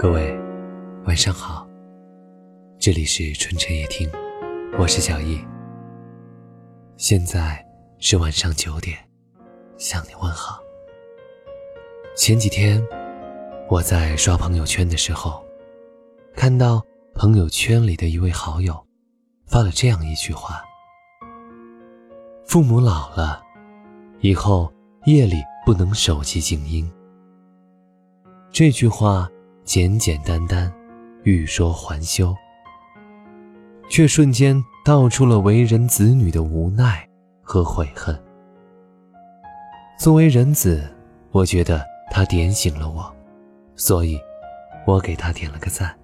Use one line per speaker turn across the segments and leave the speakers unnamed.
各位，晚上好。这里是春晨夜听，我是小易。现在是晚上九点，向你问好。前几天我在刷朋友圈的时候，看到朋友圈里的一位好友发了这样一句话：“父母老了，以后夜里不能手机静音。”这句话。简简单单，欲说还休，却瞬间道出了为人子女的无奈和悔恨。作为人子，我觉得他点醒了我，所以，我给他点了个赞。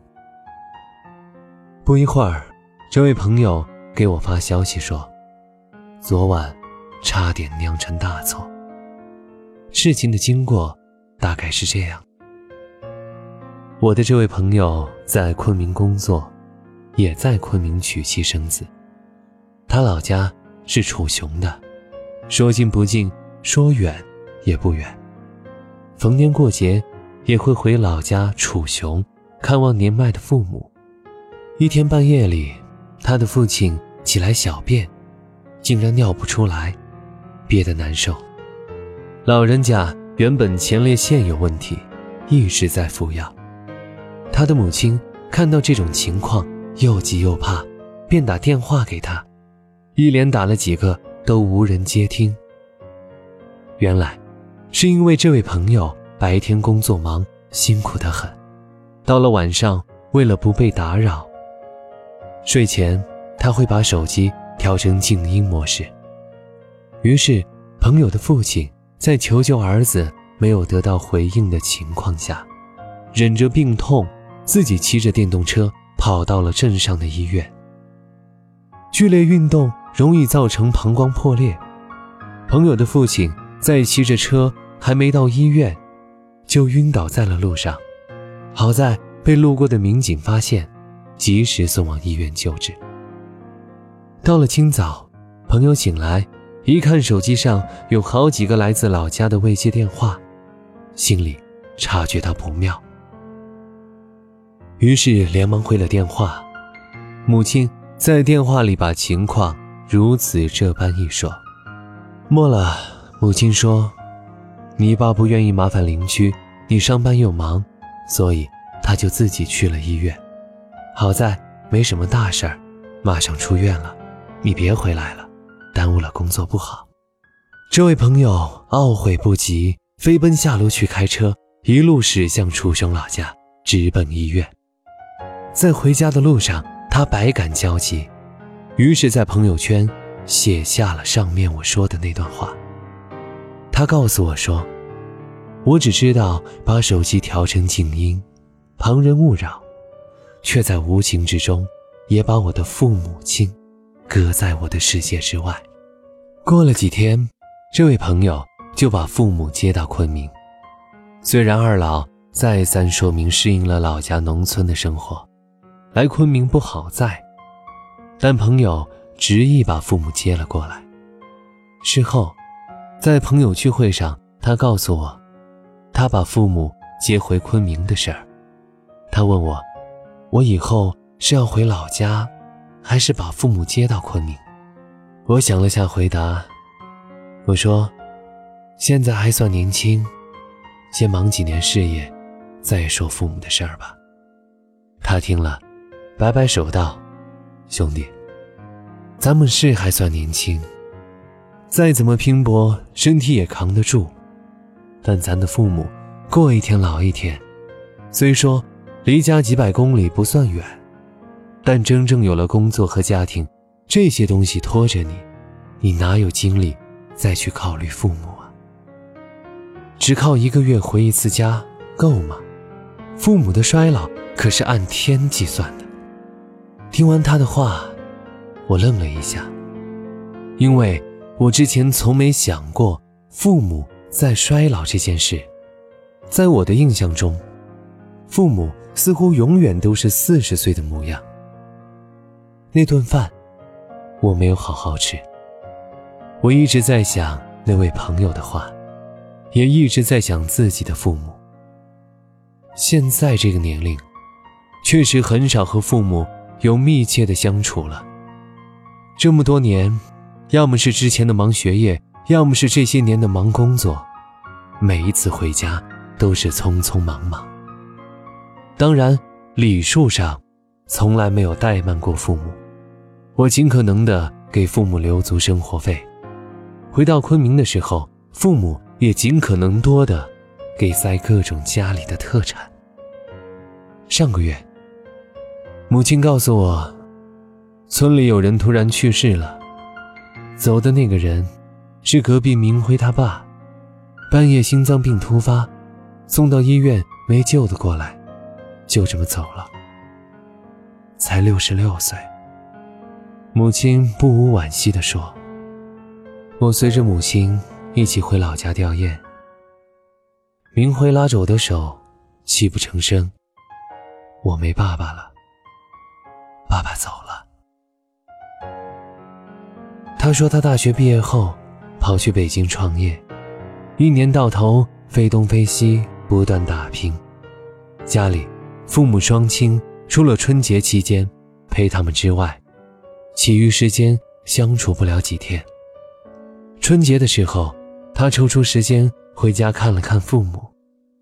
不一会儿，这位朋友给我发消息说，昨晚差点酿成大错。事情的经过大概是这样。我的这位朋友在昆明工作，也在昆明娶妻生子。他老家是楚雄的，说近不近，说远也不远。逢年过节也会回老家楚雄看望年迈的父母。一天半夜里，他的父亲起来小便，竟然尿不出来，憋得难受。老人家原本前列腺有问题，一直在服药。他的母亲看到这种情况，又急又怕，便打电话给他，一连打了几个都无人接听。原来，是因为这位朋友白天工作忙，辛苦得很，到了晚上，为了不被打扰，睡前他会把手机调成静音模式。于是，朋友的父亲在求救儿子没有得到回应的情况下，忍着病痛。自己骑着电动车跑到了镇上的医院。剧烈运动容易造成膀胱破裂，朋友的父亲在骑着车还没到医院，就晕倒在了路上。好在被路过的民警发现，及时送往医院救治。到了清早，朋友醒来，一看手机上有好几个来自老家的未接电话，心里察觉到不妙。于是连忙回了电话，母亲在电话里把情况如此这般一说。末了，母亲说：“你爸不愿意麻烦邻居，你上班又忙，所以他就自己去了医院。好在没什么大事儿，马上出院了。你别回来了，耽误了工作不好。”这位朋友懊悔不及，飞奔下楼去开车，一路驶向楚雄老家，直奔医院。在回家的路上，他百感交集，于是，在朋友圈写下了上面我说的那段话。他告诉我说：“我只知道把手机调成静音，旁人勿扰，却在无形之中也把我的父母亲隔在我的世界之外。”过了几天，这位朋友就把父母接到昆明。虽然二老再三说明适应了老家农村的生活。来昆明不好在，但朋友执意把父母接了过来。事后，在朋友聚会上，他告诉我，他把父母接回昆明的事儿。他问我，我以后是要回老家，还是把父母接到昆明？我想了下，回答，我说，现在还算年轻，先忙几年事业，再说父母的事儿吧。他听了。摆摆手道：“兄弟，咱们是还算年轻，再怎么拼搏，身体也扛得住。但咱的父母过一天老一天，虽说离家几百公里不算远，但真正有了工作和家庭这些东西拖着你，你哪有精力再去考虑父母啊？只靠一个月回一次家够吗？父母的衰老可是按天计算的。”听完他的话，我愣了一下，因为我之前从没想过父母在衰老这件事。在我的印象中，父母似乎永远都是四十岁的模样。那顿饭，我没有好好吃。我一直在想那位朋友的话，也一直在想自己的父母。现在这个年龄，确实很少和父母有密切的相处了。这么多年，要么是之前的忙学业，要么是这些年的忙工作，每一次回家都是匆匆忙忙。当然，礼数上，从来没有怠慢过父母。我尽可能的给父母留足生活费。回到昆明的时候，父母也尽可能多的给塞各种家里的特产。上个月，母亲告诉我。村里有人突然去世了，走的那个人是隔壁明辉他爸，半夜心脏病突发，送到医院没救得过来，就这么走了，才六十六岁。母亲不无惋惜地说：“我随着母亲一起回老家吊唁，明辉拉着我的手，泣不成声。我没爸爸了，爸爸走了。”他说：“他大学毕业后，跑去北京创业，一年到头飞东飞西，不断打拼。家里父母双亲除了春节期间陪他们之外，其余时间相处不了几天。春节的时候，他抽出时间回家看了看父母，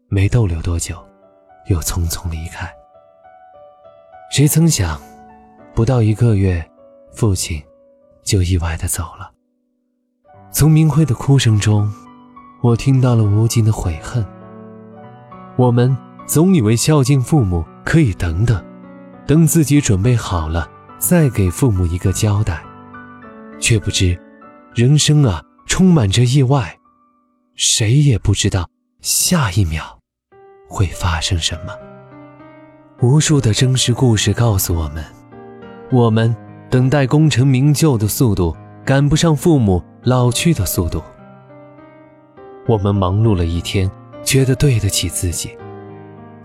没逗留多久，又匆匆离开。谁曾想，不到一个月，父亲……”就意外的走了。从明辉的哭声中，我听到了无尽的悔恨。我们总以为孝敬父母可以等等，等自己准备好了再给父母一个交代，却不知，人生啊充满着意外，谁也不知道下一秒会发生什么。无数的真实故事告诉我们，我们。等待功成名就的速度赶不上父母老去的速度。我们忙碌了一天，觉得对得起自己，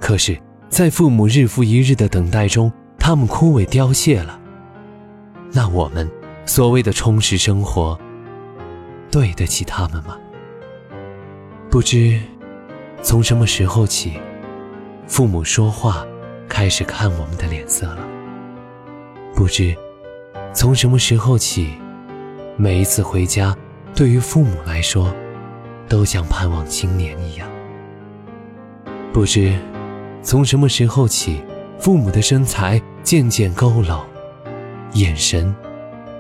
可是，在父母日复一日的等待中，他们枯萎凋谢了。那我们所谓的充实生活，对得起他们吗？不知从什么时候起，父母说话开始看我们的脸色了。不知。从什么时候起，每一次回家，对于父母来说，都像盼望新年一样。不知从什么时候起，父母的身材渐渐佝偻，眼神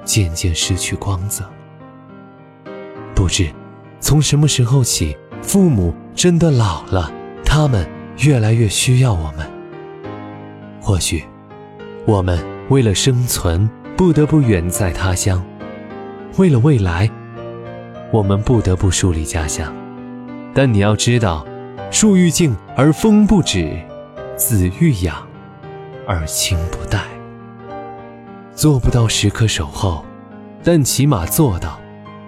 渐渐失去光泽。不知从什么时候起，父母真的老了，他们越来越需要我们。或许，我们为了生存。不得不远在他乡，为了未来，我们不得不树立家乡。但你要知道，树欲静而风不止，子欲养而亲不待。做不到时刻守候，但起码做到，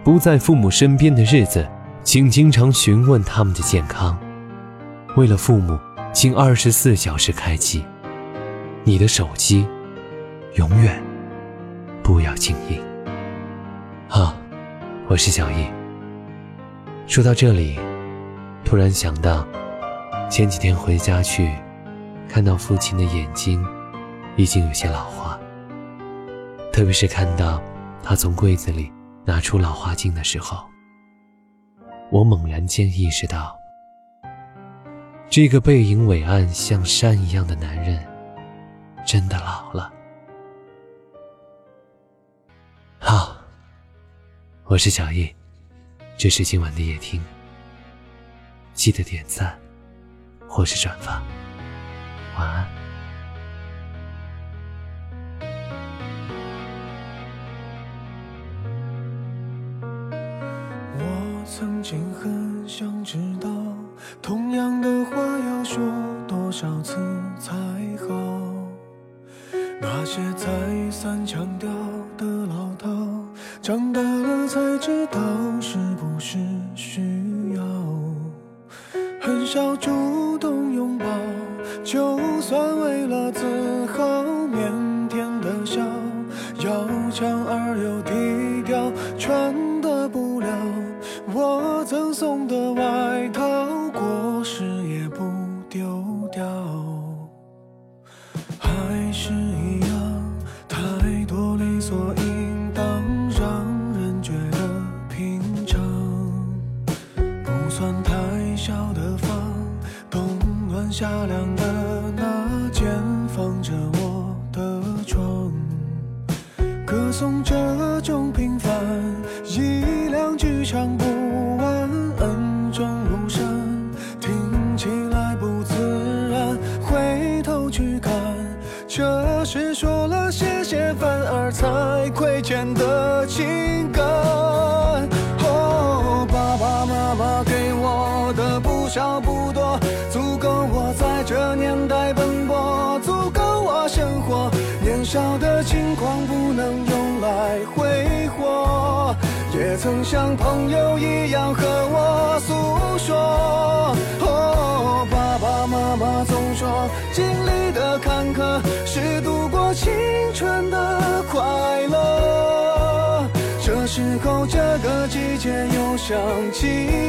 不在父母身边的日子，请经常询问他们的健康。为了父母，请二十四小时开机，你的手机永远。不要静音。好，我是小易。说到这里，突然想到，前几天回家去，看到父亲的眼睛已经有些老花。特别是看到他从柜子里拿出老花镜的时候，我猛然间意识到，这个背影伟岸像山一样的男人，真的老了。我是小叶，这是今晚的夜听。记得点赞或是转发，晚安。
我曾经很想知道，同样的话要说多少次才好？那些再三强调的老套。长大知道是不是需要，很少主动拥抱，就算为了自豪，腼腆的笑，要强而又低调，穿的布料我赠送的外车窗，歌颂这种平凡，一两句唱不完，恩重如山，听起来不自然，回头去看，这是说了谢谢反而才亏欠的情少的轻狂不能用来挥霍，也曾像朋友一样和我诉说。哦，爸爸妈妈总说，经历的坎坷是度过青春的快乐。这时候，这个季节又想起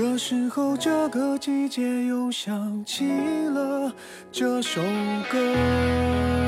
这时候，这个季节又想起了这首歌。